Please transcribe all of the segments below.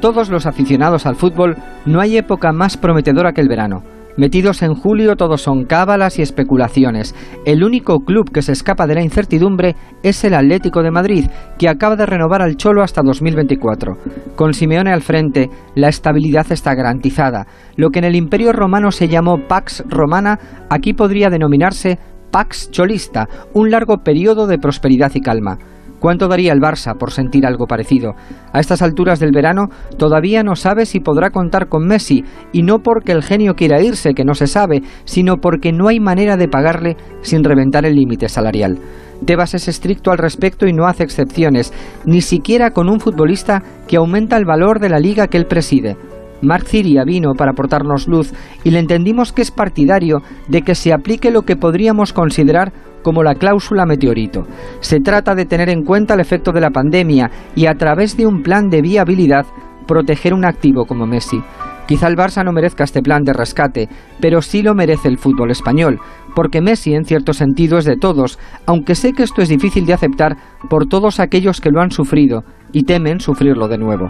todos los aficionados al fútbol, no hay época más prometedora que el verano. Metidos en julio todos son cábalas y especulaciones. El único club que se escapa de la incertidumbre es el Atlético de Madrid, que acaba de renovar al Cholo hasta 2024. Con Simeone al frente, la estabilidad está garantizada. Lo que en el Imperio Romano se llamó Pax Romana, aquí podría denominarse Pax Cholista, un largo periodo de prosperidad y calma. ¿Cuánto daría el Barça por sentir algo parecido? A estas alturas del verano todavía no sabe si podrá contar con Messi, y no porque el genio quiera irse, que no se sabe, sino porque no hay manera de pagarle sin reventar el límite salarial. Tebas es estricto al respecto y no hace excepciones, ni siquiera con un futbolista que aumenta el valor de la liga que él preside. Mark Ciria vino para aportarnos luz y le entendimos que es partidario de que se aplique lo que podríamos considerar como la cláusula meteorito. Se trata de tener en cuenta el efecto de la pandemia y a través de un plan de viabilidad proteger un activo como Messi. Quizá el Barça no merezca este plan de rescate, pero sí lo merece el fútbol español, porque Messi en cierto sentido es de todos, aunque sé que esto es difícil de aceptar por todos aquellos que lo han sufrido y temen sufrirlo de nuevo.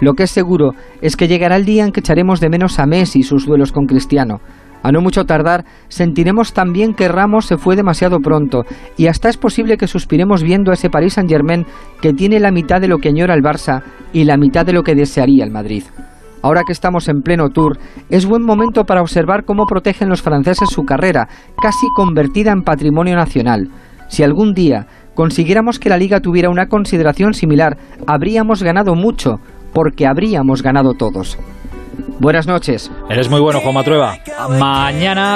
Lo que es seguro es que llegará el día en que echaremos de menos a Messi y sus duelos con Cristiano. A no mucho tardar, sentiremos también que Ramos se fue demasiado pronto, y hasta es posible que suspiremos viendo a ese Paris Saint-Germain que tiene la mitad de lo que añora el Barça y la mitad de lo que desearía el Madrid. Ahora que estamos en pleno tour, es buen momento para observar cómo protegen los franceses su carrera, casi convertida en patrimonio nacional. Si algún día consiguiéramos que la liga tuviera una consideración similar, habríamos ganado mucho, porque habríamos ganado todos. Buenas noches. Eres muy bueno, Juan Matrueva. Mañana